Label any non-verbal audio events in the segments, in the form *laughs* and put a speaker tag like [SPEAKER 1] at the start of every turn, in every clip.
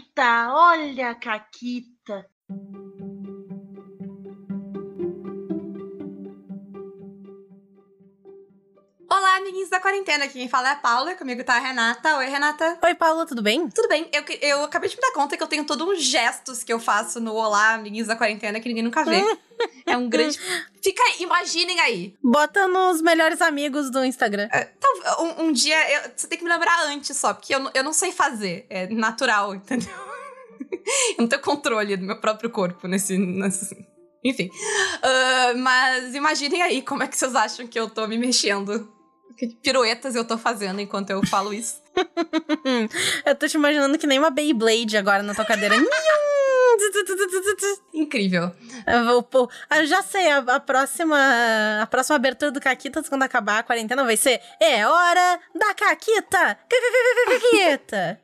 [SPEAKER 1] Caquita, olha a Caquita.
[SPEAKER 2] Amiguinhos da quarentena. Aqui quem fala é a Paula, comigo tá a Renata. Oi, Renata.
[SPEAKER 3] Oi, Paula, tudo bem?
[SPEAKER 2] Tudo bem. Eu, eu acabei de me dar conta que eu tenho todos uns gestos que eu faço no Olá, amiguinhos da quarentena, que ninguém nunca vê. é um grande. *laughs* Fica aí, imaginem aí.
[SPEAKER 3] Bota nos melhores amigos do Instagram.
[SPEAKER 2] É, um, um, dia, eu, você tem que me lembrar antes só, porque eu, eu não sei fazer. É natural, *laughs* entendeu? eu não tenho controle do meu próprio corpo nesse. nesse enfim. Uh, mas imaginem aí como é que vocês acham que eu tô me mexendo que piruetas eu tô fazendo enquanto eu falo isso. *laughs*
[SPEAKER 3] eu tô te imaginando que nem uma Beyblade agora na tua cadeira. *laughs*
[SPEAKER 2] Incrível.
[SPEAKER 3] Eu, vou, eu já sei, a, a, próxima a próxima abertura do Caquitas, quando acabar a quarentena, vai ser É hora da Caquita! *laughs* Caquita!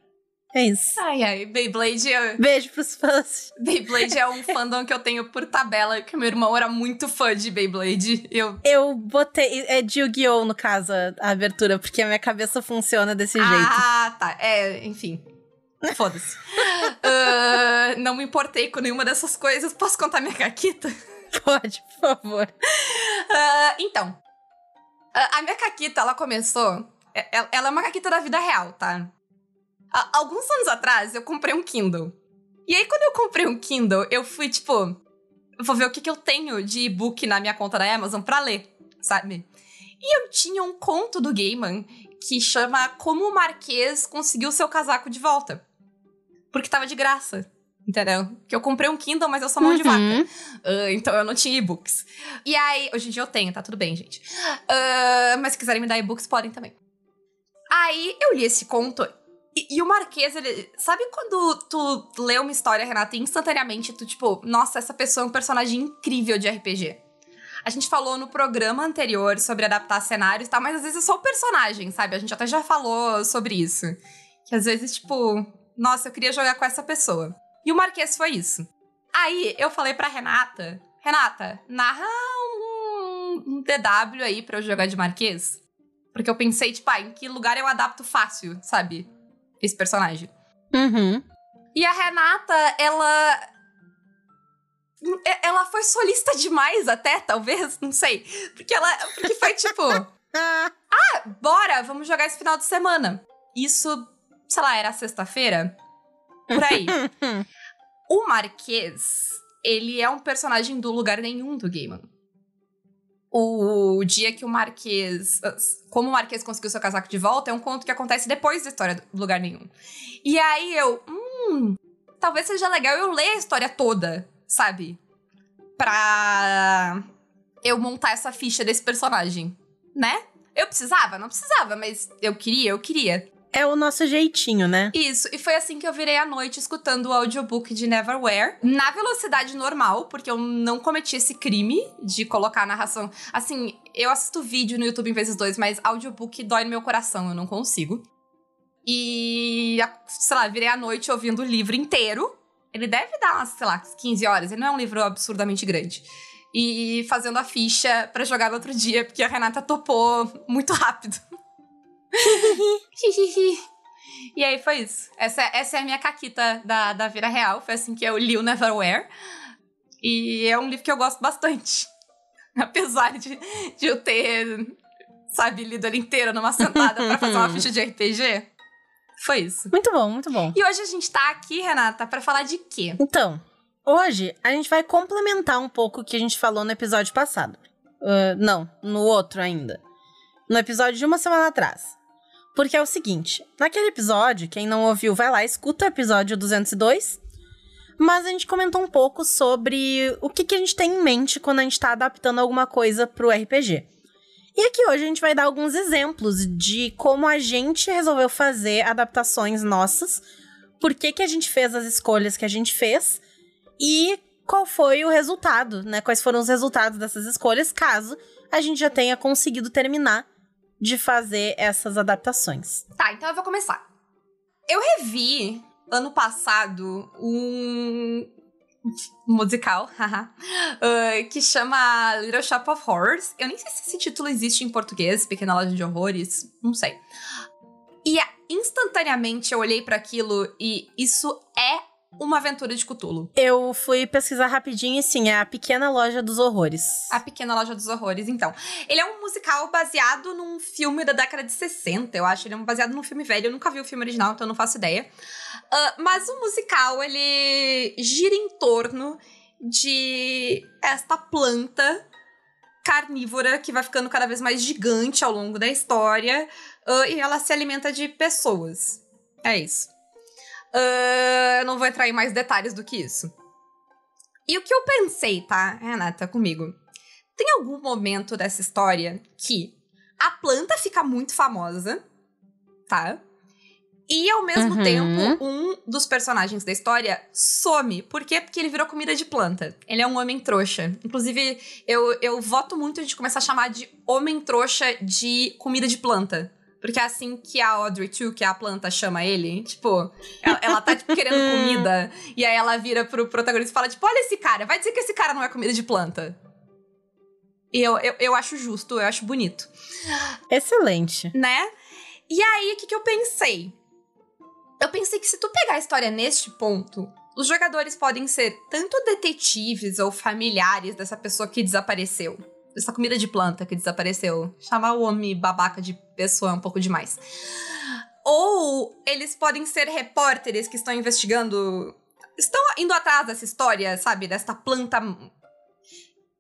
[SPEAKER 3] É isso.
[SPEAKER 2] Ai, ai, Beyblade. É...
[SPEAKER 3] Beijo pros fãs.
[SPEAKER 2] Beyblade é um fandom que eu tenho por tabela, que meu irmão era muito fã de Beyblade. Eu,
[SPEAKER 3] eu botei. É de Yu-Gi-Oh! no caso, a abertura, porque a minha cabeça funciona desse jeito.
[SPEAKER 2] Ah, tá. É, enfim. *laughs* Foda-se. uh, não me importei com nenhuma dessas coisas. Posso contar minha caquita?
[SPEAKER 3] Pode, por favor.
[SPEAKER 2] Uh, então. Uh, a minha caquita, ela começou. Ela é uma caquita da vida real, tá? Alguns anos atrás, eu comprei um Kindle. E aí, quando eu comprei um Kindle, eu fui, tipo... Vou ver o que, que eu tenho de e-book na minha conta da Amazon pra ler, sabe? E eu tinha um conto do Gaiman que chama Como o Marquês Conseguiu Seu Casaco de Volta. Porque tava de graça, entendeu? Que eu comprei um Kindle, mas eu sou mão uhum. de vaca. Uh, então eu não tinha e-books. E aí, hoje em dia eu tenho, tá tudo bem, gente. Uh, mas se quiserem me dar e-books, podem também. Aí eu li esse conto e, e, o Marquês, ele. Sabe quando tu lê uma história, Renata, e instantaneamente tu, tipo, nossa, essa pessoa é um personagem incrível de RPG? A gente falou no programa anterior sobre adaptar cenários e tal, mas às vezes é só o personagem, sabe? A gente até já falou sobre isso. Que às vezes, tipo, nossa, eu queria jogar com essa pessoa. E o Marquês foi isso. Aí eu falei pra Renata: Renata, narra um, DW aí pra eu jogar de Marquês. Porque eu pensei, tipo, ah, em que lugar eu adapto fácil, sabe? Esse personagem.
[SPEAKER 3] Uhum.
[SPEAKER 2] E a Renata, ela. Ela foi solista demais, até, talvez, não sei. Porque ela. Porque foi tipo. *laughs* ah, bora, vamos jogar esse final de semana. Isso, sei lá, era sexta-feira? Por aí. *laughs* o Marquês, ele é um personagem do lugar nenhum do Gaiman o dia que o Marquês. Como o Marquês conseguiu seu casaco de volta é um conto que acontece depois da história do lugar nenhum. E aí eu. Hum. Talvez seja legal eu ler a história toda, sabe? Pra eu montar essa ficha desse personagem, né? Eu precisava? Não precisava, mas eu queria, eu queria.
[SPEAKER 3] É o nosso jeitinho, né?
[SPEAKER 2] Isso, e foi assim que eu virei a noite escutando o audiobook de Neverwhere, na velocidade normal, porque eu não cometi esse crime de colocar a narração. Assim, eu assisto vídeo no YouTube em vezes dois, mas audiobook dói no meu coração, eu não consigo. E, sei lá, virei a noite ouvindo o livro inteiro. Ele deve dar sei lá, 15 horas, ele não é um livro absurdamente grande e fazendo a ficha para jogar no outro dia, porque a Renata topou muito rápido. E aí foi isso. Essa, essa é a minha caquita da, da vida real. Foi assim que eu li o Neverwhere. E é um livro que eu gosto bastante. *laughs* Apesar de, de eu ter, sabe, lido ele inteiro numa sentada para fazer uma ficha de RPG. Foi isso.
[SPEAKER 3] Muito bom, muito bom.
[SPEAKER 2] E hoje a gente tá aqui, Renata, para falar de quê?
[SPEAKER 3] Então, hoje a gente vai complementar um pouco o que a gente falou no episódio passado. Uh, não, no outro ainda. No episódio de uma semana atrás. Porque é o seguinte, naquele episódio, quem não ouviu, vai lá, escuta o episódio 202. Mas a gente comentou um pouco sobre o que, que a gente tem em mente quando a gente está adaptando alguma coisa para o RPG. E aqui hoje a gente vai dar alguns exemplos de como a gente resolveu fazer adaptações nossas, por que, que a gente fez as escolhas que a gente fez e qual foi o resultado, né? Quais foram os resultados dessas escolhas, caso a gente já tenha conseguido terminar de fazer essas adaptações.
[SPEAKER 2] Tá, então eu vou começar. Eu revi ano passado um musical *laughs* uh, que chama Little Shop of Horrors. Eu nem sei se esse título existe em português, Pequena Loja de Horrores, não sei. E instantaneamente eu olhei para aquilo e isso é uma aventura de Cthulhu.
[SPEAKER 3] Eu fui pesquisar rapidinho e sim, é a Pequena Loja dos Horrores.
[SPEAKER 2] A Pequena Loja dos Horrores, então. Ele é um musical baseado num filme da década de 60, eu acho. Ele é baseado num filme velho. Eu nunca vi o filme original, então eu não faço ideia. Uh, mas o musical, ele gira em torno de esta planta carnívora que vai ficando cada vez mais gigante ao longo da história. Uh, e ela se alimenta de pessoas. É isso. Uh, eu não vou entrar em mais detalhes do que isso. E o que eu pensei, tá, Renata, comigo? Tem algum momento dessa história que a planta fica muito famosa, tá? E ao mesmo
[SPEAKER 3] Uhum.
[SPEAKER 2] tempo, um dos personagens da história some. Por quê? Porque ele virou comida de planta. Ele é um homem trouxa. Inclusive, eu, eu voto muito a gente começar a chamar de homem trouxa de comida de planta. Porque é assim que a Audrey 2, que é a planta, chama ele. Tipo, ela, ela tá, tipo, querendo *laughs* comida. E aí ela vira pro protagonista e fala, tipo, olha esse cara. Vai dizer que esse cara não é comida de planta. E eu, eu, eu acho justo, eu acho bonito.
[SPEAKER 3] Excelente.
[SPEAKER 2] Né? E aí, o que, que eu pensei? Eu pensei que se tu pegar a história neste ponto, os jogadores podem ser tanto detetives ou familiares dessa pessoa que desapareceu. Dessa comida de planta que desapareceu. Chamar o homem babaca de pessoa é um pouco demais. Ou eles podem ser repórteres que estão investigando. Estão indo atrás dessa história, sabe? Desta planta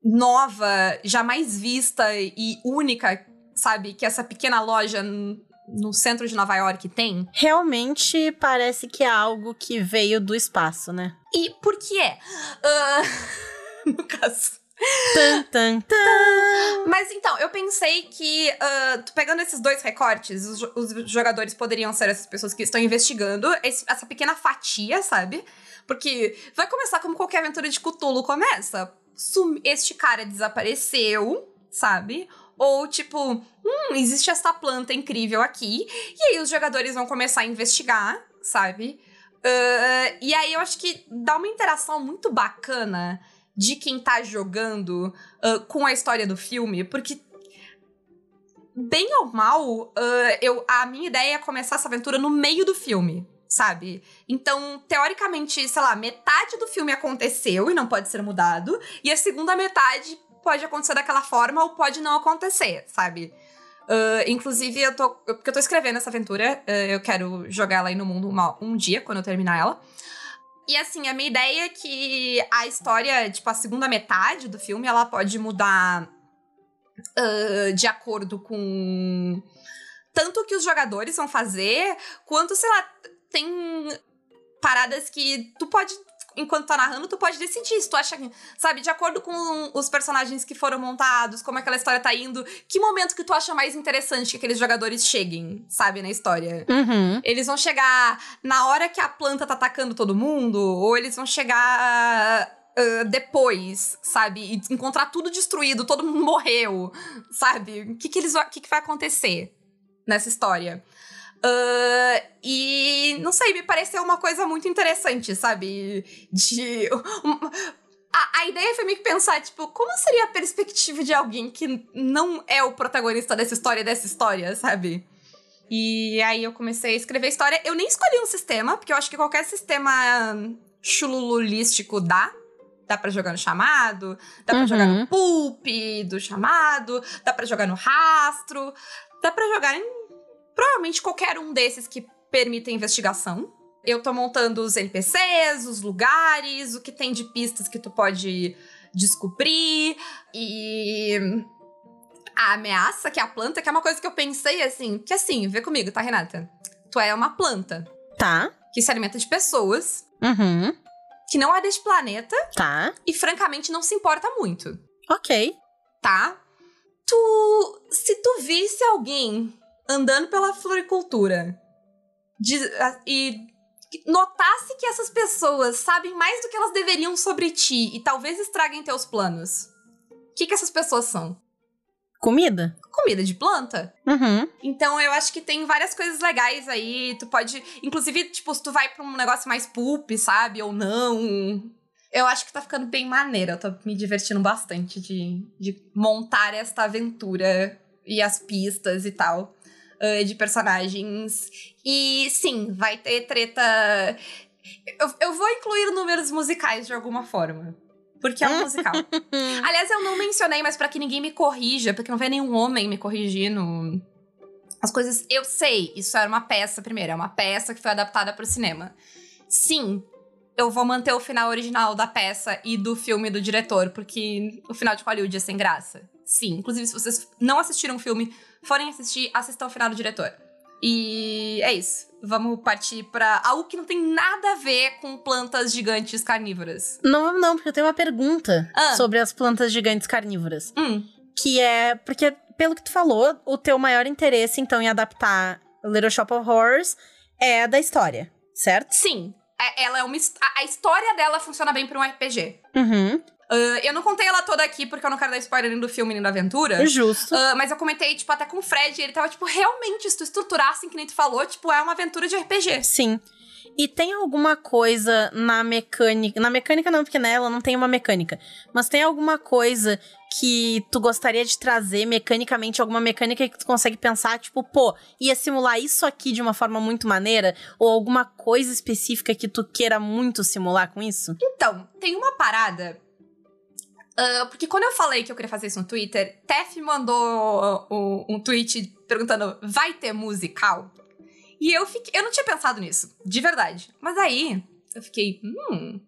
[SPEAKER 2] nova, jamais vista e única, sabe? Que essa pequena loja no centro de Nova York tem.
[SPEAKER 3] Realmente parece que é algo que veio do espaço, né?
[SPEAKER 2] E por que é? Ah, *laughs* no caso. Mas então, eu pensei que, tu pegando esses dois recortes, os, os jogadores poderiam ser essas pessoas que estão investigando esse- essa pequena fatia, sabe? Porque vai começar como qualquer aventura de Cthulhu começa. Sum- este cara desapareceu, sabe? Ou tipo, hum, existe essa planta incrível aqui. E aí os jogadores vão começar a investigar, sabe? Ah, e aí eu acho que dá uma interação muito bacana de quem tá jogando ah, com a história do filme, porque bem ou mal, ah, eu, a minha ideia é começar essa aventura no meio do filme, sabe? Então, teoricamente, sei lá, metade do filme aconteceu e não pode ser mudado, e a segunda metade pode acontecer daquela forma ou pode não acontecer, sabe? Ah, inclusive, eu tô. Porque eu tô escrevendo essa aventura, ah, eu quero jogar ela aí no mundo uma- um dia, quando eu terminar ela. E assim, a minha ideia é que a história, tipo, a segunda metade do filme, ela pode mudar ah, de acordo com tanto o que os jogadores vão fazer, quanto, sei lá, tem paradas que tu pode. Enquanto tá narrando, tu pode decidir se tu acha que, sabe, de acordo com os personagens que foram montados, como aquela história tá indo, que momento que tu acha mais interessante que aqueles jogadores cheguem, sabe, na história.
[SPEAKER 3] Uhum.
[SPEAKER 2] Eles vão chegar na hora que a planta tá atacando todo mundo, ou eles vão chegar ah, depois, sabe? E encontrar tudo destruído, todo mundo *laughs* morreu, sabe? O que, que, eles, que, que vai acontecer nessa história? Ah, e não sei, me pareceu uma coisa muito interessante, sabe? De. um- a, a ideia foi meio que pensar, tipo, como seria a perspectiva de alguém que não é o protagonista dessa história, dessa história, sabe? E aí eu comecei a escrever história. Eu nem escolhi um sistema, porque eu acho que qualquer sistema chulululístico dá. Dá pra jogar no chamado, dá pra
[SPEAKER 3] Uhum.
[SPEAKER 2] jogar no pulp do chamado, dá pra jogar no rastro, dá pra jogar em provavelmente qualquer um desses que permita investigação. Eu tô montando os NPCs, os lugares, o que tem de pistas que tu pode descobrir e a ameaça, que é a planta, que é uma coisa que eu pensei assim, que assim, vê comigo, tá, Renata? Tu é uma planta
[SPEAKER 3] Tá.
[SPEAKER 2] que se alimenta de pessoas,
[SPEAKER 3] Uhum.
[SPEAKER 2] que não é deste planeta
[SPEAKER 3] Tá.
[SPEAKER 2] e francamente não se importa muito,
[SPEAKER 3] Ok.
[SPEAKER 2] tá? Tu, se tu visse alguém andando pela floricultura de- e notasse que essas pessoas sabem mais do que elas deveriam sobre ti e talvez estraguem teus planos, o que que essas pessoas são?
[SPEAKER 3] Comida?
[SPEAKER 2] Comida de planta?
[SPEAKER 3] Uhum.
[SPEAKER 2] Então eu acho que tem várias coisas legais aí. Tu pode. Inclusive, tipo, se tu vai pra um negócio mais pulp, sabe? Ou não. Eu acho que tá ficando bem maneiro. Eu tô me divertindo bastante de, de montar esta aventura e as pistas e tal. Uh, de personagens. E sim, vai ter treta. Eu, eu vou incluir números musicais de alguma forma. Porque é um *laughs* musical. Aliás, eu não mencionei, mas para que ninguém me corrija, porque não vê nenhum homem me corrigindo. As coisas. Eu sei, isso era uma peça primeiro, é uma peça que foi adaptada para o cinema. Sim, eu vou manter o final original da peça e do filme do diretor, porque o final de Hollywood é sem graça. Sim, inclusive se vocês não assistiram o filme, forem assistir, assistam o final do diretor. E é isso. Vamos partir para algo que não tem nada a ver com plantas gigantes carnívoras.
[SPEAKER 3] Não, não, porque eu tenho uma pergunta ah. sobre as plantas gigantes carnívoras.
[SPEAKER 2] Hum.
[SPEAKER 3] Que é. Porque, pelo que tu falou, o teu maior interesse, então, em adaptar Little Shop of Horrors é da história, certo?
[SPEAKER 2] Sim. É, ela é uma. A história dela funciona bem para um RPG.
[SPEAKER 3] Uhum.
[SPEAKER 2] Uh, eu não contei ela toda aqui porque eu não quero dar spoiler nem do filme nem da aventura.
[SPEAKER 3] Justo.
[SPEAKER 2] Uh, mas eu comentei, tipo, até com o Fred, e ele tava, tipo, realmente, se tu estruturasse, que nem tu falou, tipo, é uma aventura de RPG.
[SPEAKER 3] Sim. E tem alguma coisa na mecânica. Na mecânica não, porque nela não tem uma mecânica. Mas tem alguma coisa que tu gostaria de trazer mecanicamente, alguma mecânica que tu consegue pensar, tipo, pô, ia simular isso aqui de uma forma muito maneira? Ou alguma coisa específica que tu queira muito simular com isso?
[SPEAKER 2] Então, tem uma parada Uh, porque quando eu falei que eu queria fazer isso no Twitter, Tef mandou uh, um tweet perguntando: vai ter musical? E eu fiquei. Eu não tinha pensado nisso, de verdade. Mas aí eu fiquei. Hum.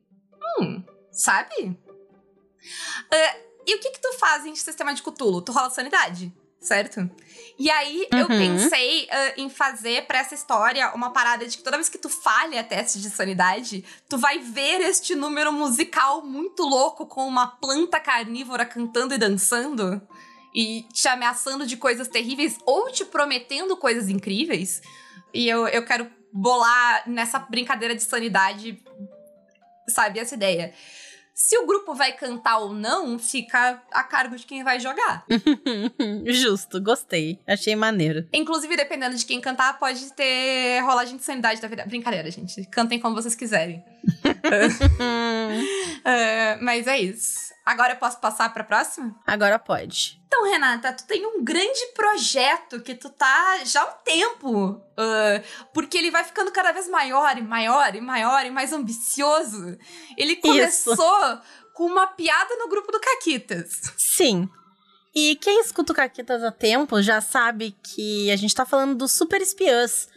[SPEAKER 2] Hum. Sabe? Uh, e o que que tu faz em sistema de Cthulhu? Tu rola sanidade? certo? E aí uhum. eu pensei uh, em fazer para essa história uma parada de que toda vez que tu falha teste de sanidade, tu vai ver este número musical muito louco com uma planta carnívora cantando e dançando e te ameaçando de coisas terríveis ou te prometendo coisas incríveis. E eu, eu quero bolar nessa brincadeira de sanidade, sabe, essa ideia. Se o grupo vai cantar ou não, fica a cargo de quem vai jogar. *laughs*
[SPEAKER 3] Justo, gostei. Achei maneiro.
[SPEAKER 2] Inclusive, dependendo de quem cantar, pode ter rolagem de sanidade da vida. Brincadeira, gente. Cantem como vocês quiserem. uh, *laughs* *laughs* mas é isso. Agora eu posso passar pra próxima?
[SPEAKER 3] Agora pode.
[SPEAKER 2] Então, Renata, tu tem um grande projeto que tu tá já há um tempo. Uh, porque ele vai ficando cada vez maior e maior e maior e mais ambicioso. Ele começou Isso. com uma piada no grupo do Caquitas.
[SPEAKER 3] Sim. E quem escuta o Caquitas há tempo já sabe que a gente tá falando do Super Espiãs.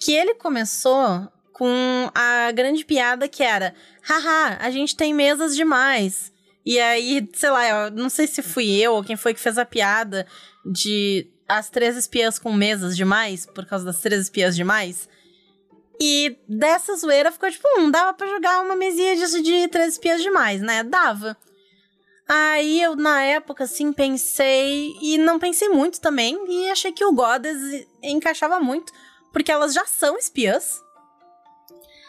[SPEAKER 3] Que ele começou com a grande piada que era: haha, a gente tem mesas demais. E aí, sei lá, não sei se fui eu ou quem foi que fez a piada de as três espiãs com mesas demais, por causa das três espiãs demais. E dessa zoeira ficou tipo, hum, dava pra jogar uma mesinha disso de três espiãs demais, né? Dava. Aí eu, na época, assim, pensei. E não pensei muito também. E achei que o Goddess encaixava muito. Porque elas já são espiãs.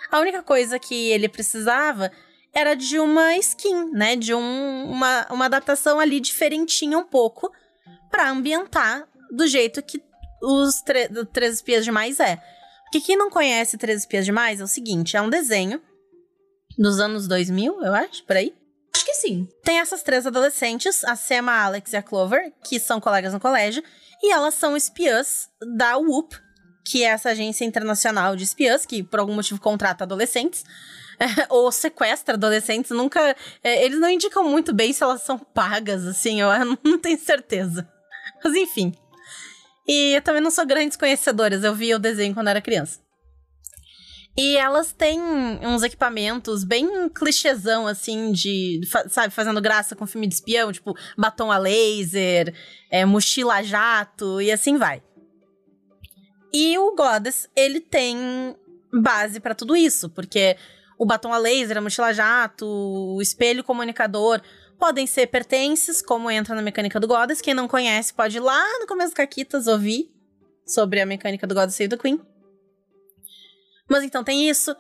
[SPEAKER 3] A única coisa que ele precisava era de uma skin, né? De um, uma, uma adaptação ali diferentinha um pouco para ambientar do jeito que os Três Espias Demais é. Porque quem não conhece Três Espias Demais é o seguinte, é um desenho dos anos 2000, eu acho, por aí.
[SPEAKER 2] Acho que sim.
[SPEAKER 3] Tem essas três adolescentes, a Sema, a Alex e a Clover, que são colegas no colégio, e elas são espiãs da WOOP, que é essa agência internacional de espiãs, que por algum motivo contrata adolescentes. *laughs* ou sequestra adolescentes, nunca. É, eles não indicam muito bem se elas são pagas, assim, eu *laughs* não tenho certeza. Mas enfim. E eu também não sou grandes conhecedoras, eu vi o desenho quando era criança. E elas têm uns equipamentos bem clichêzão, assim, de, sabe, fazendo graça com filme de espião, tipo batom a laser, é, mochila a jato e assim vai. E o Goddess, ele tem base para tudo isso, porque o batom a laser, a mochila jato, o espelho comunicador podem ser pertences, como entra na mecânica do Goddess. Quem não conhece pode ir lá no começo do Caquitas ouvir sobre a mecânica do Goddess Save the Queen. Mas então tem isso.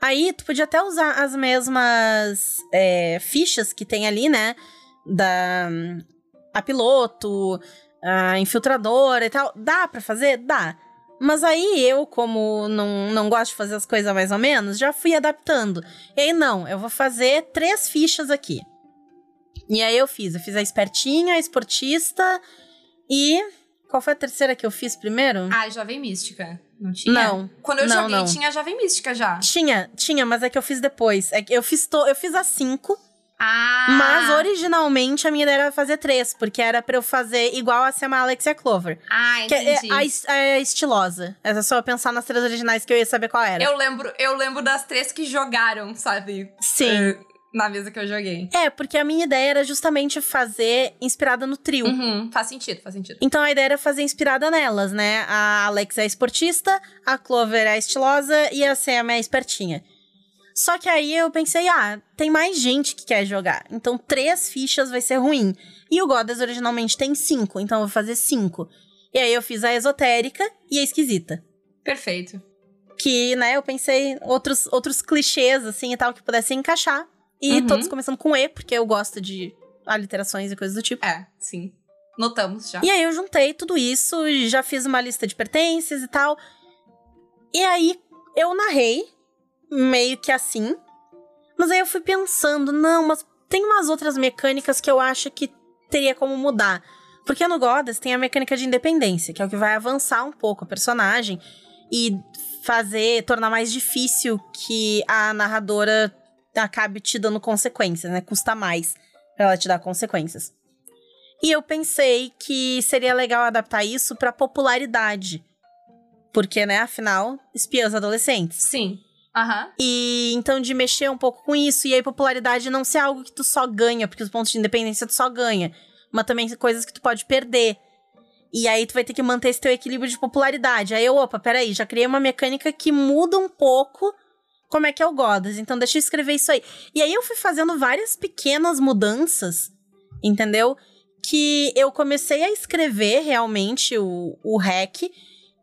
[SPEAKER 3] Aí tu podia até usar as mesmas é, fichas que tem ali, né? Da a piloto, a infiltradora e tal. Dá para fazer? Dá. Mas aí eu, como não, não gosto de fazer as coisas mais ou menos, já fui adaptando. E aí, não, eu vou fazer três fichas aqui. E aí eu fiz, eu fiz a espertinha, a esportista e Qual foi a terceira que eu fiz primeiro?
[SPEAKER 2] Ah, Jovem Mística. Não tinha?
[SPEAKER 3] Não.
[SPEAKER 2] Quando eu
[SPEAKER 3] não,
[SPEAKER 2] joguei,
[SPEAKER 3] não.
[SPEAKER 2] tinha Jovem Mística já.
[SPEAKER 3] Tinha, tinha, mas é que eu fiz depois. É que eu fiz, to... eu fiz as cinco,
[SPEAKER 2] Ah!
[SPEAKER 3] mas originalmente a minha ideia era fazer três, porque era pra eu fazer igual a Sam Alex e a Clover.
[SPEAKER 2] Ah,
[SPEAKER 3] Que é
[SPEAKER 2] entendi.
[SPEAKER 3] a, a estilosa. Era só eu pensar nas três originais que eu ia saber qual era.
[SPEAKER 2] Eu lembro, eu lembro das três que jogaram, sabe?
[SPEAKER 3] Sim.
[SPEAKER 2] Eh, Na mesa que eu joguei.
[SPEAKER 3] É, porque a minha ideia era justamente fazer inspirada no trio.
[SPEAKER 2] Uhum, faz sentido, faz sentido.
[SPEAKER 3] Então a ideia era fazer inspirada nelas, né? A Alex é a esportista, a Clover é a estilosa e a Sam é a espertinha. Só que aí eu pensei, ah, tem mais gente que quer jogar. Então três fichas vai ser ruim. E o Goddess originalmente tem cinco, então eu vou fazer cinco. E aí eu fiz a esotérica e a esquisita.
[SPEAKER 2] Perfeito.
[SPEAKER 3] Que, né, eu pensei outros, outros clichês, assim, e tal, que pudessem encaixar. E
[SPEAKER 2] Uhum.
[SPEAKER 3] todos começando com E, porque eu gosto de aliterações e coisas do tipo.
[SPEAKER 2] É, sim. Notamos já.
[SPEAKER 3] E aí eu juntei tudo isso, já fiz uma lista de pertences e tal. E aí eu narrei, meio que assim. Mas aí eu fui pensando, não, mas tem umas outras mecânicas que eu acho que teria como mudar. Porque no Goddess tem a mecânica de independência, que é o que vai avançar um pouco a personagem e fazer, tornar mais difícil que a narradora acabe te dando consequências, né? Custa mais pra ela te dar consequências. E eu pensei que seria legal adaptar isso pra popularidade. Porque, né, afinal, espiãs adolescentes.
[SPEAKER 2] Sim. Aham.
[SPEAKER 3] E então de mexer um pouco com isso, e aí popularidade não ser algo que tu só ganha, porque os pontos de independência tu só ganha, mas também coisas que tu pode perder. E aí tu vai ter que manter esse teu equilíbrio de popularidade. Aí eu, opa, peraí, já criei uma mecânica que muda um pouco como é que é o Godas, então deixa eu escrever isso aí. E aí eu fui fazendo várias pequenas mudanças, entendeu? Que eu comecei a escrever realmente o, o hack.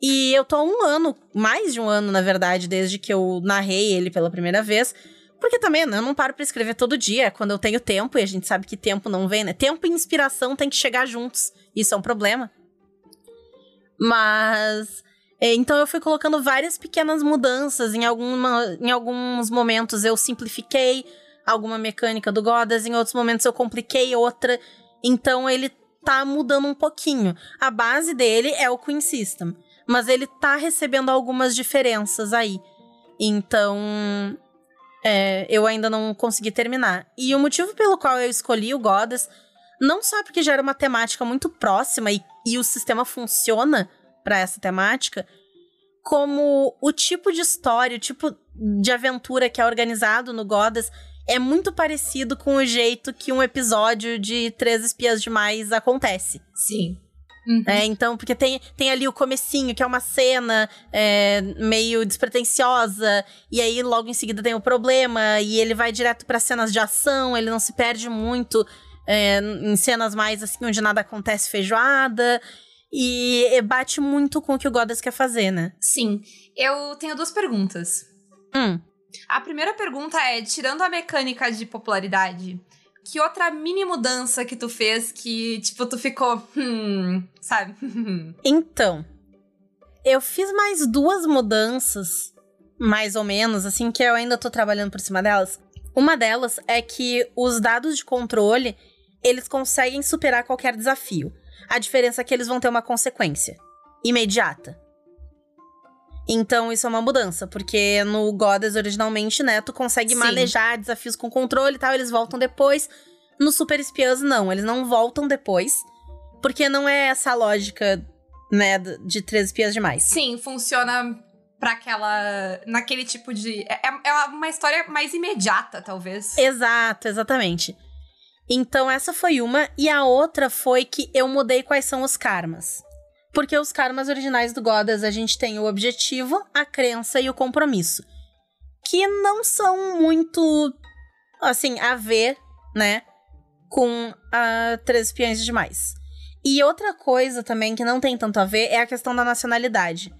[SPEAKER 3] E eu tô há um ano, mais de um ano, na verdade, desde que eu narrei ele pela primeira vez. Porque também né, eu não paro pra escrever todo dia, é quando eu tenho tempo, e a gente sabe que tempo não vem, né? Tempo e inspiração tem que chegar juntos. Isso é um problema. Mas. é, Então eu fui colocando várias pequenas mudanças. Em, alguma, em alguns momentos eu simplifiquei alguma mecânica do Godas, em outros momentos eu compliquei outra. Então ele tá mudando um pouquinho. A base dele é o Queen System. Mas ele tá recebendo algumas diferenças aí. Então. é, eu ainda não consegui terminar. E o motivo pelo qual eu escolhi o Goddess, não só porque gera uma temática muito próxima e, e o sistema funciona para essa temática, como o tipo de história, o tipo de aventura que é organizado no Goddess é muito parecido com o jeito que um episódio de Três Espias Demais acontece.
[SPEAKER 2] Sim. Uhum.
[SPEAKER 3] É, então, porque tem, tem ali o comecinho, que é uma cena é, meio despretensiosa, e aí logo em seguida tem o problema, e ele vai direto para cenas de ação, ele não se perde muito é, em cenas mais assim, onde nada acontece feijoada, e, bate muito com o que o Goddess quer fazer, né?
[SPEAKER 2] Sim. Eu tenho duas perguntas.
[SPEAKER 3] Hum.
[SPEAKER 2] A primeira pergunta é: tirando a mecânica de popularidade, que outra mini mudança que tu fez que, tipo, tu ficou. Hum, sabe? *laughs*
[SPEAKER 3] Então, eu fiz mais duas mudanças, mais ou menos, assim, que eu ainda tô trabalhando por cima delas. Uma delas é que os dados de controle, eles conseguem superar qualquer desafio. A diferença é que eles vão ter uma consequência imediata. Então, isso é uma mudança, porque no Goddess, originalmente, né, tu consegue
[SPEAKER 2] Sim.
[SPEAKER 3] manejar desafios com controle e tal, eles voltam depois. No Super Espiãs, não, eles não voltam depois, porque não é essa lógica, né, de Três Espiãs Demais.
[SPEAKER 2] Sim, funciona pra aquela. naquele tipo de. É, é uma história mais imediata, talvez.
[SPEAKER 3] Exato, exatamente. Então, essa foi uma, e a outra foi que eu mudei quais são os karmas. Porque os karmas originais do Goddess a gente tem o objetivo, a crença e o compromisso. Que não são muito, assim, a ver, né, com a Três Espiões Demais. E outra coisa também que não tem tanto a ver é a questão da nacionalidade.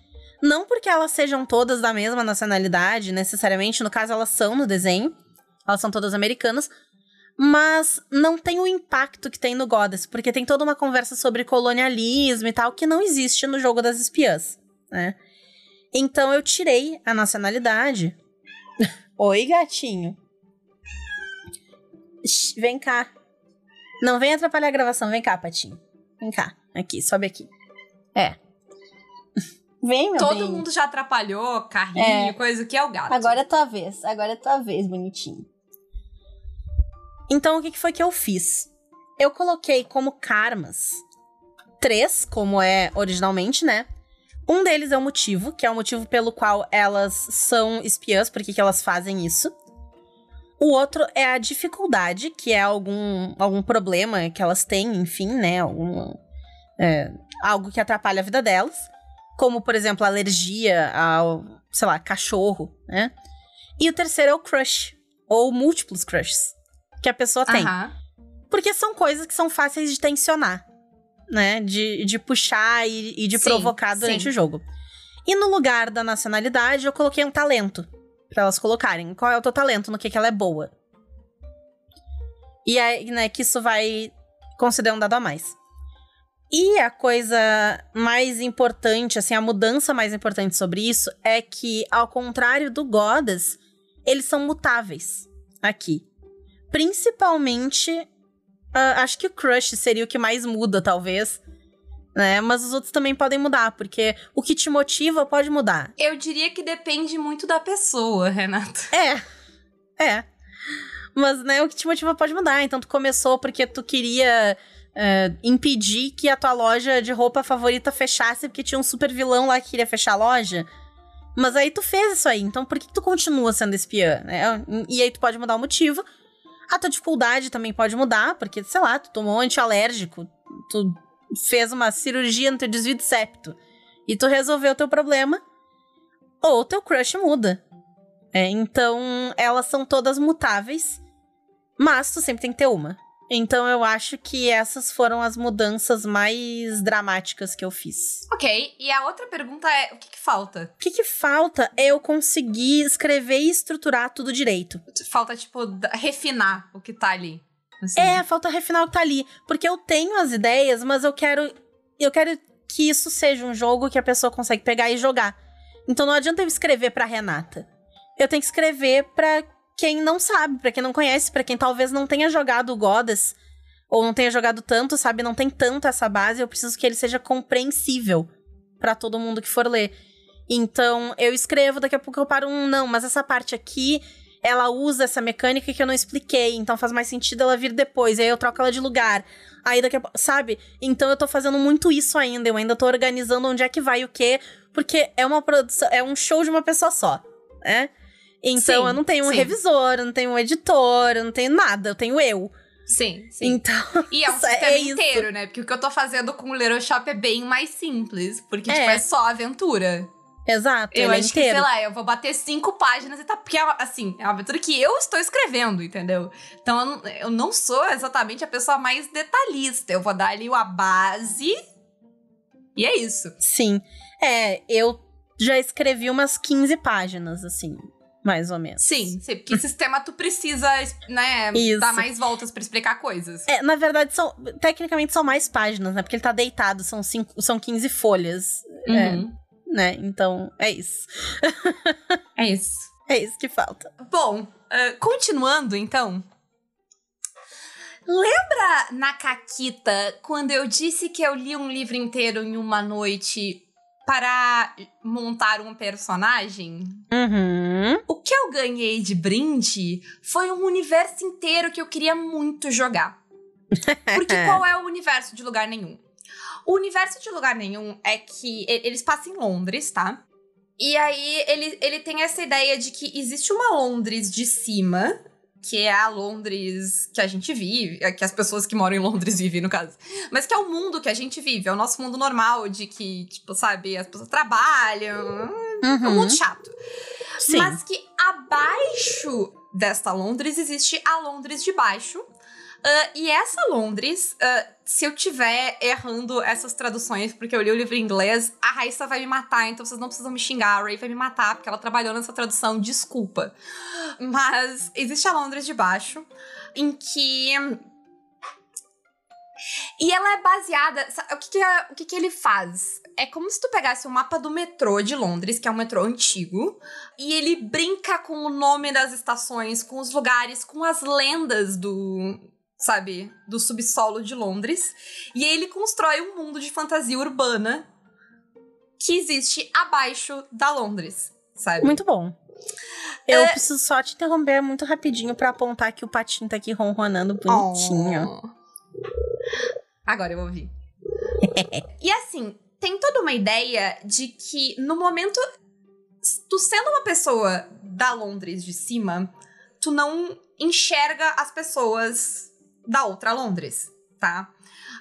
[SPEAKER 3] Não porque elas sejam todas da mesma nacionalidade, necessariamente, no caso elas são no desenho, elas são todas americanas, mas não tem o impacto que tem no Goddess, porque tem toda uma conversa sobre colonialismo e tal que não existe no jogo das espiãs, né? Então eu tirei a nacionalidade. *laughs* Oi, gatinho. Vem cá. Não vem atrapalhar a gravação, vem cá, patinho. Vem cá, aqui, sobe aqui. É. *laughs* Vem, meu
[SPEAKER 2] Todo
[SPEAKER 3] bem.
[SPEAKER 2] mundo já atrapalhou, carrinho,
[SPEAKER 3] É.
[SPEAKER 2] coisa que é o gato.
[SPEAKER 3] Agora é tua vez. Agora é tua vez, bonitinho. Então, o que foi que eu fiz? Eu coloquei como karmas três, como é originalmente, né? Um deles é o motivo, que é o motivo pelo qual elas são espiãs, porque que elas fazem isso. O outro é a dificuldade, que é algum, algum problema que elas têm, enfim, né? Algum, é, algo que atrapalha a vida delas. Como, por exemplo, alergia ao, sei lá, cachorro, né? E o terceiro é o crush, ou múltiplos crushes, que a pessoa tem.
[SPEAKER 2] Aham.
[SPEAKER 3] Porque são coisas que são fáceis de tensionar, né? De, de puxar e, e de
[SPEAKER 2] Sim,
[SPEAKER 3] provocar durante
[SPEAKER 2] sim.
[SPEAKER 3] o jogo. E no lugar da nacionalidade, eu coloquei um talento. Pra elas colocarem. Qual é o teu talento? No que, que ela é boa. E aí, né, que isso vai conceder um dado a mais. E a coisa mais importante, assim, a mudança mais importante sobre isso é que, ao contrário do Godas, eles são mutáveis aqui. Principalmente, ah, acho que o Crush seria o que mais muda, talvez. Né? Mas os outros também podem mudar, porque o que te motiva pode mudar.
[SPEAKER 2] Eu diria que depende muito da pessoa, Renata.
[SPEAKER 3] É, é. Mas, né, o que te motiva pode mudar. Então, tu começou porque tu queria é, impedir que a tua loja de roupa favorita fechasse, porque tinha um super vilão lá que queria fechar a loja. Mas aí tu fez isso aí, então por que, que tu continua sendo espiã, né? E aí tu pode mudar o motivo. A tua dificuldade também pode mudar, porque, sei lá, tu tomou um antialérgico, tu fez uma cirurgia no teu desvio de septo e tu resolveu o teu problema, ou teu crush muda. É, então, elas são todas mutáveis, mas tu sempre tem que ter uma. Então, eu acho que essas foram as mudanças mais dramáticas que eu fiz.
[SPEAKER 2] Ok, e a outra pergunta é: o que, que falta?
[SPEAKER 3] O que, que falta é eu conseguir escrever e estruturar tudo direito.
[SPEAKER 2] Falta, tipo, refinar o que tá ali. assim.
[SPEAKER 3] É, falta refinar o que tá ali. Porque eu tenho as ideias, mas eu quero. Eu quero que isso seja um jogo que a pessoa consegue pegar e jogar. Então não adianta eu escrever pra Renata. Eu tenho que escrever pra quem não sabe, pra quem não conhece, pra quem talvez não tenha jogado o Goddess, ou não tenha jogado tanto, sabe? Não tem tanto essa base, eu preciso que ele seja compreensível pra todo mundo que for ler. Então, eu escrevo, daqui a pouco eu paro um, não, mas essa parte aqui, ela usa essa mecânica que eu não expliquei, então faz mais sentido ela vir depois, aí eu troco ela de lugar. Aí daqui a pouco, sabe? Então eu tô fazendo muito isso ainda, eu ainda tô organizando onde é que vai o quê, porque é uma produção, é um show de uma pessoa só, né? Então
[SPEAKER 2] Sim,
[SPEAKER 3] eu não tenho um
[SPEAKER 2] sim.
[SPEAKER 3] revisor, eu não tenho um editor, eu não tenho nada, eu tenho eu.
[SPEAKER 2] Sim, sim.
[SPEAKER 3] Então,
[SPEAKER 2] E é um *laughs*
[SPEAKER 3] é
[SPEAKER 2] sistema
[SPEAKER 3] isso.
[SPEAKER 2] inteiro, né? Porque o que eu tô fazendo com o Little Shop é bem mais simples. Porque,
[SPEAKER 3] É.
[SPEAKER 2] tipo, é só aventura.
[SPEAKER 3] exato,
[SPEAKER 2] Eu
[SPEAKER 3] é
[SPEAKER 2] acho que,
[SPEAKER 3] inteiro.
[SPEAKER 2] sei lá, eu vou bater cinco páginas e tá. Porque, é, assim, é uma aventura que eu estou escrevendo, entendeu? Então eu não, eu não sou exatamente a pessoa mais detalhista. Eu vou dar ali a base. E é isso.
[SPEAKER 3] Sim. É, eu já escrevi umas 15 páginas, assim, mais ou menos.
[SPEAKER 2] Sim, sim. Porque sistema tu precisa, né,
[SPEAKER 3] Isso.
[SPEAKER 2] dar mais voltas pra explicar coisas.
[SPEAKER 3] É, na verdade, são. Tecnicamente são mais páginas, né? Porque ele tá deitado, são, cinco, são 15 folhas.
[SPEAKER 2] Uhum.
[SPEAKER 3] né? Então, é isso. *laughs*
[SPEAKER 2] É isso.
[SPEAKER 3] É isso que falta.
[SPEAKER 2] Bom, ah, continuando então. Lembra na Caquita quando eu disse que eu li um livro inteiro em uma noite para montar um personagem?
[SPEAKER 3] Uhum.
[SPEAKER 2] O que eu ganhei de brinde foi um universo inteiro que eu queria muito jogar. Porque *laughs* qual é o universo de lugar nenhum? O universo de lugar nenhum é que eles passam em Londres, tá? E aí ele, ele tem essa ideia de que existe uma Londres de cima, que é a Londres que a gente vive, é que as pessoas que moram em Londres *laughs* vivem, no caso. Mas que é o mundo que a gente vive, é o nosso mundo normal, de que, tipo, sabe, as pessoas trabalham. É um
[SPEAKER 3] Uhum.
[SPEAKER 2] mundo chato.
[SPEAKER 3] Sim.
[SPEAKER 2] Mas que abaixo desta Londres existe a Londres de baixo. Ah, e essa Londres, ah, se eu tiver errando essas traduções, porque eu li o livro em inglês, a Raissa vai me matar, então vocês não precisam me xingar. A Ray vai me matar, porque ela trabalhou nessa tradução, desculpa. Mas existe a Londres de baixo, em que. E ela é baseada. O que, que, é- o que, que ele faz? É como se tu pegasse o mapa do metrô de Londres, que é um metrô antigo, e ele brinca com o nome das estações, com os lugares, com as lendas do. Sabe? Do subsolo de Londres. E ele constrói um mundo de fantasia urbana que existe abaixo da Londres, sabe?
[SPEAKER 3] Muito bom. Eu é... preciso só te interromper muito rapidinho para apontar que o patinho tá aqui ronronando bonitinho. Oh.
[SPEAKER 2] Agora eu ouvi. *laughs* e assim, tem toda uma ideia de que no momento. Tu sendo uma pessoa da Londres de cima, tu não enxerga as pessoas da outra Londres, tá?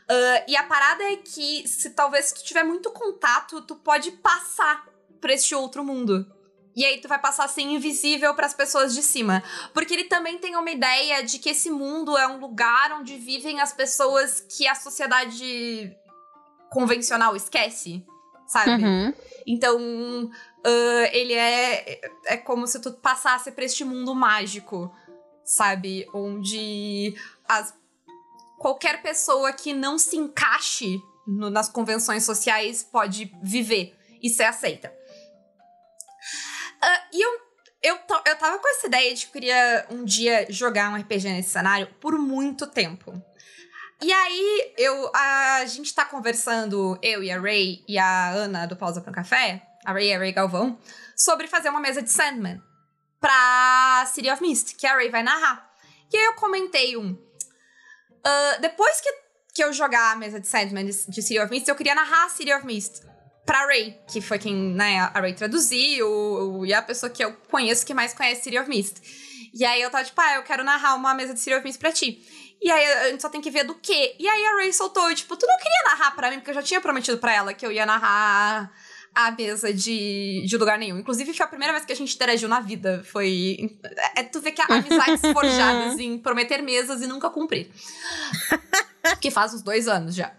[SPEAKER 2] Uh, e a parada é que, se talvez tu tiver muito contato, tu pode passar pra este outro mundo. E aí tu vai passar a ser invisível para as pessoas de cima. Porque ele também tem uma ideia de que esse mundo é um lugar onde vivem as pessoas que a sociedade convencional esquece, sabe? Uhum. Então, uh, ele é, é como se tu passasse para este mundo mágico, sabe? Onde as, qualquer pessoa que não se encaixe no, nas convenções sociais pode viver e ser aceita. Uh, e eu, eu, eu tava com essa ideia de que eu queria um dia jogar um RPG nesse cenário por muito tempo. E aí, eu, a gente tá conversando, eu e a Ray e a Ana do Pausa para um Café, a Ray e a Ray Galvão, sobre fazer uma mesa de Sandman pra City of Mist, que a Ray vai narrar. E aí eu comentei um. Uh, depois que, que eu jogar a mesa de Sandman de, de City of Mist, eu queria narrar City of Mist pra Ray, que foi quem né, a Ray traduziu, e a pessoa que eu conheço que mais conhece City of Mist. E aí eu tava tipo, ah, eu quero narrar uma mesa de City of Mist pra ti. E aí a gente só tem que ver do quê? E aí a Ray soltou, tipo, tu não queria narrar pra mim, porque eu já tinha prometido pra ela que eu ia narrar a mesa de, de lugar nenhum. Inclusive, foi a primeira vez que a gente interagiu na vida. Foi. É, tu vê que há amizades *laughs* forjadas em prometer mesas e nunca cumprir. *laughs* que faz uns dois anos já.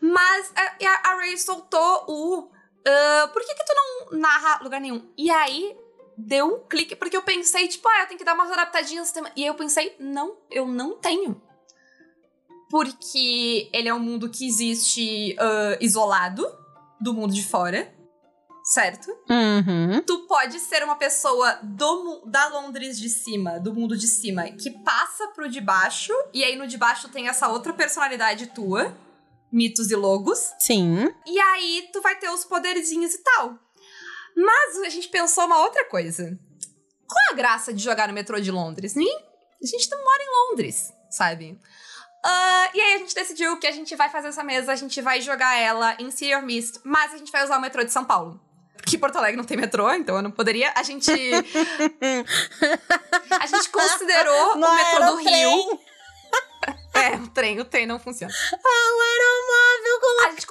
[SPEAKER 2] Mas é, a, a Ray soltou o. Uh, por que, que tu não narra lugar nenhum? E aí deu um clique, porque eu pensei, tipo, ah, eu tenho que dar umas adaptadinhas no sistema. E aí eu pensei, não, eu não tenho. Porque ele é um mundo que existe uh, isolado do mundo de fora, certo?
[SPEAKER 3] Uhum.
[SPEAKER 2] Tu pode ser uma pessoa do, da Londres de cima, do mundo de cima, que passa pro de baixo, e aí no de baixo tem essa outra personalidade tua mitos e logos.
[SPEAKER 3] Sim.
[SPEAKER 2] E aí tu vai ter os poderzinhos e tal. Mas a gente pensou uma outra coisa. Qual é a graça de jogar no metrô de Londres? A gente não mora em Londres, sabe? Uh, e aí a gente decidiu que a gente vai fazer essa mesa, a gente vai jogar ela em City of Mist, mas a gente vai usar o metrô de São Paulo. Porque Porto Alegre não tem metrô, então eu não poderia. A gente. *laughs* a gente considerou não o metrô do Rio. *laughs* É, o trem, o trem não funciona.
[SPEAKER 3] Ah, o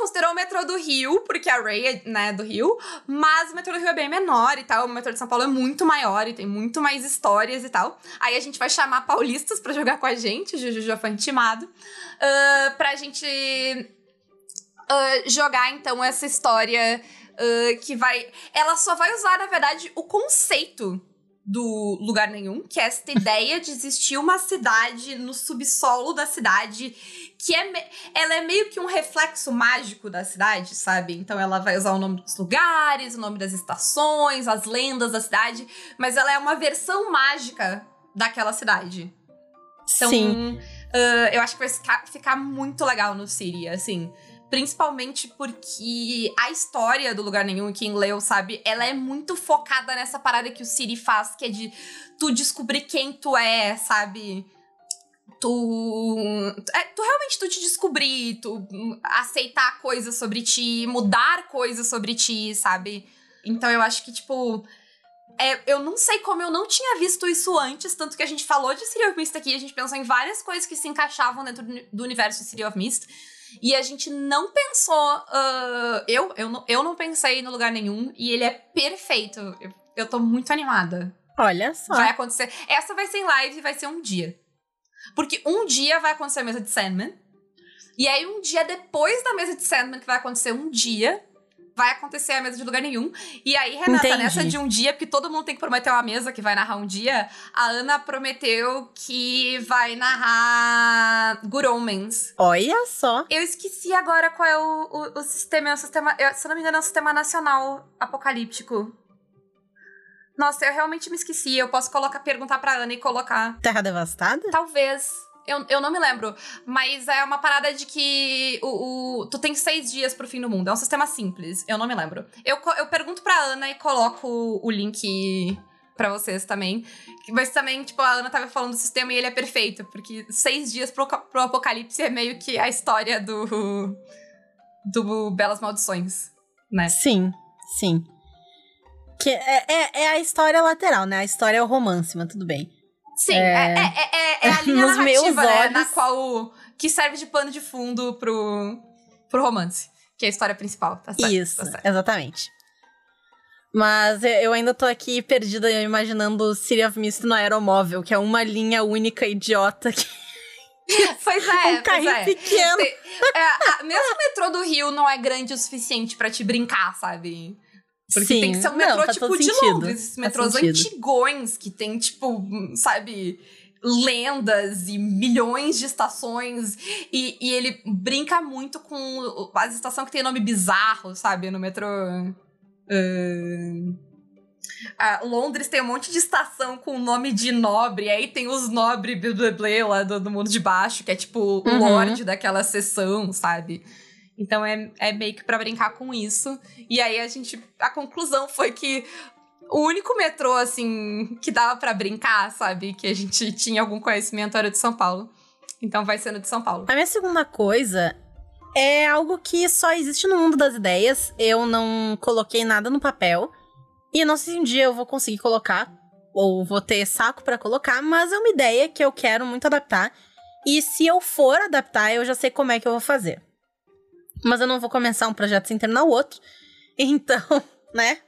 [SPEAKER 2] considerou o metrô do Rio, porque a Ray é, né, do Rio, mas o metrô do Rio é bem menor e tal. O metrô de São Paulo é muito maior e tem muito mais histórias e tal. Aí a gente vai chamar paulistas para jogar com a gente, o Juju já foi intimado, uh, pra gente uh, jogar então essa história uh, que vai. Ela só vai usar, na verdade, o conceito do lugar nenhum, que é esta ideia de existir uma cidade no subsolo da cidade, que é ela é meio que um reflexo mágico da cidade, sabe? Então ela vai usar o nome dos lugares, o nome das estações, as lendas da cidade, mas ela é uma versão mágica daquela cidade. Então,
[SPEAKER 3] Sim.
[SPEAKER 2] Uh, eu acho que vai ficar, ficar muito legal no Siri, assim. Principalmente porque a história do Lugar Nenhum, quem leu sabe, ela é muito focada nessa parada que o Siri faz, que é de tu descobrir quem tu é, sabe? Tu, é, tu realmente tu te descobrir, tu aceitar coisas sobre ti, mudar coisas sobre ti, sabe? Então eu acho que, tipo, é, eu não sei como eu não tinha visto isso antes, tanto que a gente falou de City of Mist aqui, a gente pensou em várias coisas que se encaixavam dentro do universo de City of Mist. E a gente não pensou. Uh, eu, eu, não, eu não pensei no lugar nenhum. E ele é perfeito. Eu, eu tô muito animada.
[SPEAKER 3] Olha só.
[SPEAKER 2] Vai acontecer. Essa vai ser em live e vai ser um dia. Porque um dia vai acontecer a mesa de Sandman. E aí, um dia depois da mesa de Sandman, que vai acontecer um dia, vai acontecer a mesa de lugar nenhum. E aí, Renata, Entendi. nessa de um dia, porque todo mundo tem que prometer uma mesa que vai narrar um dia, a Ana prometeu que vai narrar Good Omens.
[SPEAKER 3] Olha só.
[SPEAKER 2] Eu esqueci agora qual é o, o, o sistema. É um sistema. Se eu não me engano, é um sistema nacional apocalíptico. Nossa, eu realmente me esqueci. Eu posso colocar, perguntar pra Ana e colocar.
[SPEAKER 3] Terra Devastada?
[SPEAKER 2] Talvez. Eu, eu não me lembro. Mas é uma parada de que o, o, tu tem seis dias pro fim do mundo. É um sistema simples. Eu não me lembro. Eu, eu pergunto pra Ana e coloco o link para vocês também. Mas também, tipo, a Ana tava falando do sistema e ele é perfeito. Porque seis dias pro, pro apocalipse é meio que a história do. do Belas Maldições, né?
[SPEAKER 3] Sim, sim. Que é, é, é a história lateral, né? A história é o romance, mas tudo bem.
[SPEAKER 2] Sim, é, é, é, é a *laughs* linha
[SPEAKER 3] Nos meus
[SPEAKER 2] né,
[SPEAKER 3] olhos-
[SPEAKER 2] na qual. que serve de pano de fundo pro, pro romance. Que é a história principal, tá certo?
[SPEAKER 3] Isso,
[SPEAKER 2] Tá certo.
[SPEAKER 3] exatamente. Mas eu- ainda tô aqui perdida imaginando City of Mist no aeromóvel, que é uma linha única idiota, que *laughs*
[SPEAKER 2] Pois é, *laughs*
[SPEAKER 3] um carrinho
[SPEAKER 2] é.
[SPEAKER 3] pequeno.
[SPEAKER 2] Tem- é, a- mesmo o metrô do Rio não é grande o suficiente pra te brincar, sabe? Porque
[SPEAKER 3] Sim,
[SPEAKER 2] tem que ser um
[SPEAKER 3] não,
[SPEAKER 2] metrô,
[SPEAKER 3] faz
[SPEAKER 2] tipo, de
[SPEAKER 3] sentido.
[SPEAKER 2] Londres. Esses metrôs antigões que tem, tipo, sabe, lendas e milhões de estações. E, e ele brinca muito com as estações que tem nome bizarro, sabe, no metrô. Ah, Londres tem um monte de estação com nome de nobre, aí tem os nobre blá blá blá lá do, do mundo de baixo, que é tipo o
[SPEAKER 3] Uhum.
[SPEAKER 2] lorde daquela sessão, sabe? Então é, é meio que pra brincar com isso. E aí a gente. A conclusão foi que o único metrô, assim, que dava pra brincar, sabe? Que a gente tinha algum conhecimento era de São Paulo. Então vai sendo de São Paulo.
[SPEAKER 3] A minha segunda coisa é algo que só existe no mundo das ideias. Eu não coloquei nada no papel. E não sei se um dia eu vou conseguir colocar, ou vou ter saco pra colocar, mas é uma ideia que eu quero muito adaptar. E se eu for adaptar, eu já sei como é que eu vou fazer. Mas eu não vou começar um projeto sem terminar o outro. *laughs* Então, né?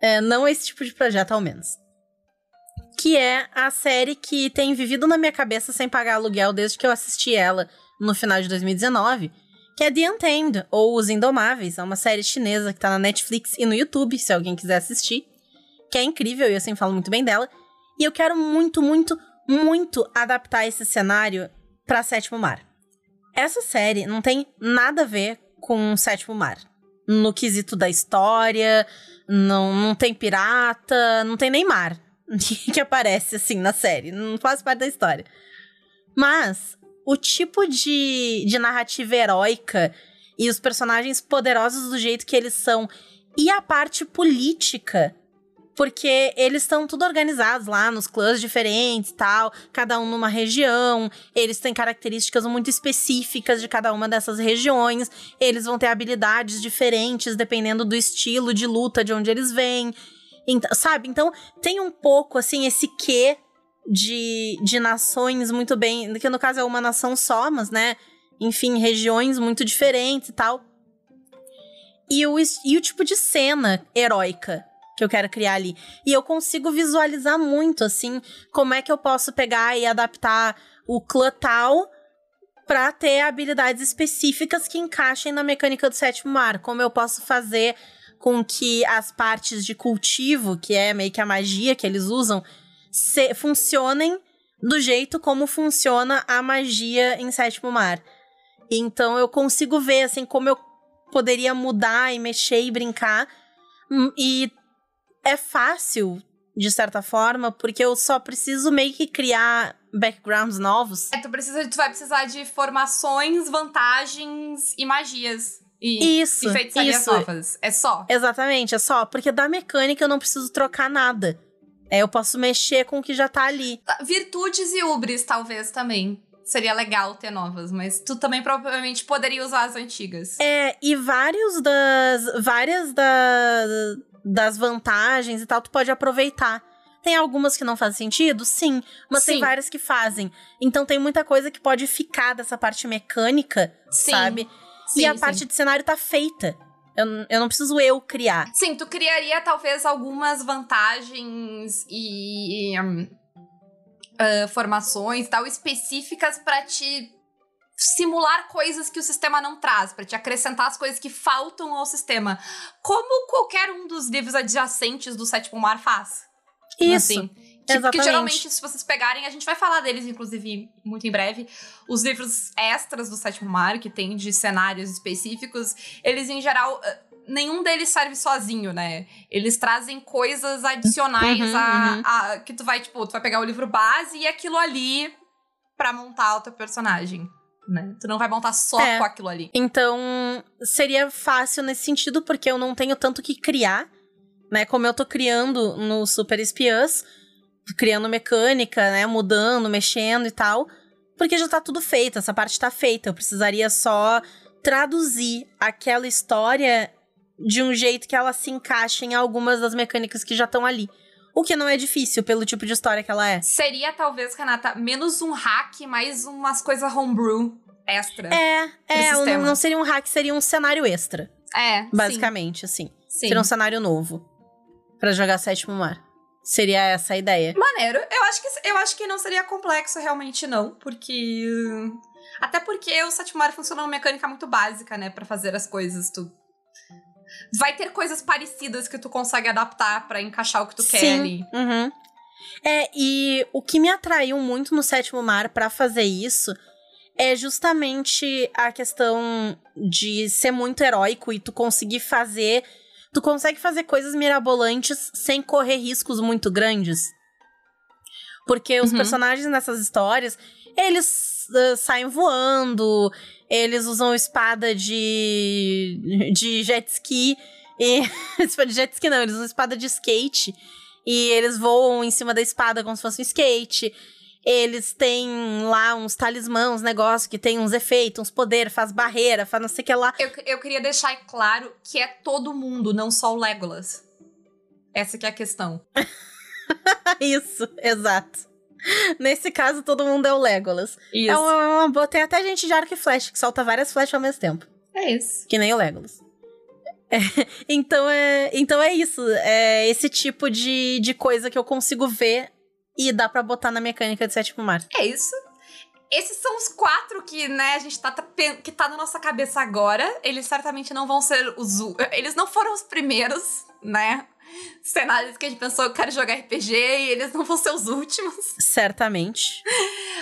[SPEAKER 3] É, não esse tipo de projeto, ao menos. Que é a série que tem vivido na minha cabeça sem pagar aluguel desde que eu assisti ela no final de 2019, que é The Untamed, ou Os Indomáveis. É uma série chinesa que tá na Netflix e no YouTube, se alguém quiser assistir. Que é incrível e eu sempre falo muito bem dela. E eu quero muito, muito, muito adaptar esse cenário pra Sétimo Mar. Essa série não tem nada a ver com Sétimo Mar. No quesito da história, não, não tem pirata, não tem nem mar *laughs* que aparece assim na série. Não faz parte da história. Mas o tipo de, de narrativa heróica e os personagens poderosos do jeito que eles são e a parte política. Porque eles estão tudo organizados lá nos clãs diferentes tal, cada um numa região. Eles têm características muito específicas de cada uma dessas regiões. Eles vão ter habilidades diferentes dependendo do estilo de luta de onde eles vêm. Então, sabe? Então, tem um pouco, assim, esse quê de, de nações muito bem. Que no caso é uma nação só, mas, né? Enfim, regiões muito diferentes e tal. E o, e o tipo de cena heróica que eu quero criar ali. E eu consigo visualizar muito, assim, como é que eu posso pegar e adaptar o clã tal pra ter habilidades específicas que encaixem na mecânica do sétimo mar. Como eu posso fazer com que as partes de cultivo, que é meio que a magia que eles usam, se- funcionem do jeito como funciona a magia em sétimo mar. Então eu consigo ver assim como eu poderia mudar e mexer e brincar. Hum, E é fácil, de certa forma, porque eu só preciso meio que criar backgrounds novos.
[SPEAKER 2] É, tu, precisa, tu vai precisar de formações, vantagens e magias. E,
[SPEAKER 3] Isso,
[SPEAKER 2] e feitiçarias
[SPEAKER 3] isso.
[SPEAKER 2] novas. É só.
[SPEAKER 3] Exatamente, é só. Porque da mecânica eu não preciso trocar nada. É, eu posso mexer com o que já tá ali.
[SPEAKER 2] Tá, Virtudes e ubres, talvez, também. Seria legal ter novas, mas tu também provavelmente poderia usar as antigas.
[SPEAKER 3] É, e vários das. Várias da, das vantagens e tal, tu pode aproveitar. Tem algumas que não fazem sentido? Sim. Mas tem
[SPEAKER 2] Sim.
[SPEAKER 3] várias que fazem. Então tem muita coisa que pode ficar dessa parte mecânica,
[SPEAKER 2] Sim.
[SPEAKER 3] sabe?
[SPEAKER 2] Sim,
[SPEAKER 3] e a parte de cenário tá feita. Eu, eu não preciso eu criar.
[SPEAKER 2] Sim, tu criaria talvez algumas vantagens e hum, ah, formações e tal específicas pra te simular coisas que o sistema não traz, pra te acrescentar as coisas que faltam ao sistema, como qualquer um dos livros adjacentes do Sétimo Mar faz.
[SPEAKER 3] Isso.
[SPEAKER 2] Assim, que, geralmente, se vocês pegarem, a gente vai falar deles, inclusive, muito em breve. Os livros extras do Sétimo Mar, que tem de cenários específicos, eles, em geral, eh, nenhum deles serve sozinho, né? Eles trazem coisas adicionais
[SPEAKER 3] Uhum,
[SPEAKER 2] a,
[SPEAKER 3] uhum.
[SPEAKER 2] a- Que tu vai, tipo, tu vai pegar o livro base e aquilo ali pra montar o teu personagem. Né? Tu não vai montar só
[SPEAKER 3] É.
[SPEAKER 2] com aquilo ali.
[SPEAKER 3] Então, seria fácil nesse sentido, porque eu não tenho tanto que criar, né? Como eu tô criando no Super Espiãs, criando mecânica, né? Mudando, mexendo e tal. Porque já tá tudo feito, essa parte tá feita. Eu precisaria só traduzir aquela história de um jeito que ela se encaixe em algumas das mecânicas que já estão ali. O que não é difícil pelo tipo de história que ela é.
[SPEAKER 2] Seria, talvez, Renata, menos um hack, mais umas coisas homebrew extra.
[SPEAKER 3] É, é, não, não seria um hack, seria um cenário extra,
[SPEAKER 2] É, sim,
[SPEAKER 3] basicamente, assim.
[SPEAKER 2] Sim.
[SPEAKER 3] Seria um cenário novo pra jogar Sétimo Mar. Seria essa a ideia.
[SPEAKER 2] Maneiro. Eu acho, que, eu acho que não seria complexo realmente, não. Porque. Até porque o Sétimo Mar funciona numa mecânica muito básica, né? Pra fazer as coisas. Tu. Vai ter coisas parecidas que tu consegue adaptar pra encaixar o que tu quer
[SPEAKER 3] Sim.
[SPEAKER 2] ali.
[SPEAKER 3] Uhum. É, e o que me atraiu muito no Sétimo Mar pra fazer isso é justamente a questão de ser muito heróico e tu conseguir fazer. Tu consegue fazer coisas mirabolantes sem correr riscos muito grandes. Porque os
[SPEAKER 2] Uhum.
[SPEAKER 3] personagens nessas histórias, eles ah, saem voando, eles usam espada de, de jet ski. E, *laughs* espada de jet ski não, eles usam espada de skate. E eles voam em cima da espada como se fosse um skate. Eles têm lá uns talismãs, uns negócios que tem uns efeitos, uns poderes, faz barreira, faz não sei o que lá.
[SPEAKER 2] Eu, eu queria deixar claro que é todo mundo, não só o Legolas. Essa que é a questão. *laughs*
[SPEAKER 3] Isso, exato. *laughs* Nesse caso, todo mundo é o Legolas.
[SPEAKER 2] Isso.
[SPEAKER 3] É uma, uma boa. Tem até gente de arco e flecha que solta várias flechas ao mesmo tempo.
[SPEAKER 2] É isso.
[SPEAKER 3] Que nem o Legolas. É, *laughs* então, é, então é isso. É esse tipo de, de coisa que eu consigo ver e dá pra botar na mecânica de Sétimo Mar.
[SPEAKER 2] É isso. Esses são os quatro que, né, a gente tá, que tá na nossa cabeça agora. Eles certamente não vão ser os. Eles não foram os primeiros, né? Cenários que a gente pensou, eu quero jogar RPG, e eles não vão ser os últimos.
[SPEAKER 3] Certamente.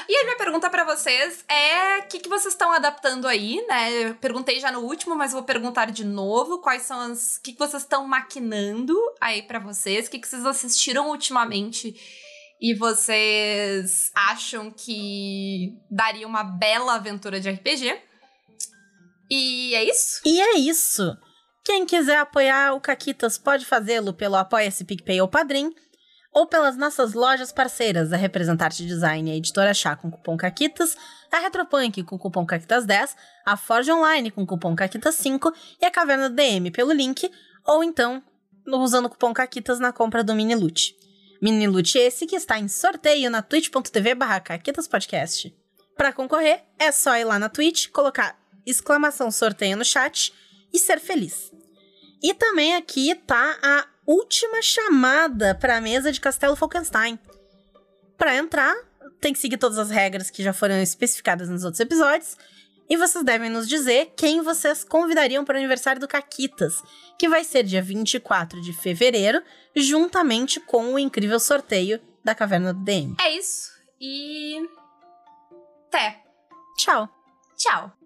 [SPEAKER 2] E a minha pergunta pra vocês é: o que, que vocês estão adaptando aí, né? Eu perguntei já no último, mas vou perguntar de novo. Quais são as. O que, que vocês estão maquinando aí pra vocês? O que, que vocês assistiram ultimamente e vocês acham que daria uma bela aventura de RPG? E é isso?
[SPEAKER 3] E é isso. Quem quiser apoiar o Caquitas pode fazê-lo pelo Apoia-se PicPay ou Padrim, ou pelas nossas lojas parceiras, a Representarte Design e a Editora Chá com cupom Caquitas, a Retropunk com cupom Caquitas10, a Forge Online com cupom Caquitas5 e a Caverna DM pelo link, ou então usando o cupom Caquitas na compra do Mini Loot. Mini Loot esse que está em sorteio na twitch.tv barra. Para concorrer, é só ir lá na Twitch, colocar exclamação sorteio no chat e ser feliz. E também aqui tá a última chamada para a mesa de Castelo Falkenstein. Para entrar, tem que seguir todas as regras que já foram especificadas nos outros episódios. E vocês devem nos dizer quem vocês convidariam para o aniversário do Caquitas, que vai ser dia 24 de fevereiro, juntamente com o incrível sorteio da Caverna do DM.
[SPEAKER 2] É isso. E. Até.
[SPEAKER 3] Tchau!
[SPEAKER 2] Tchau.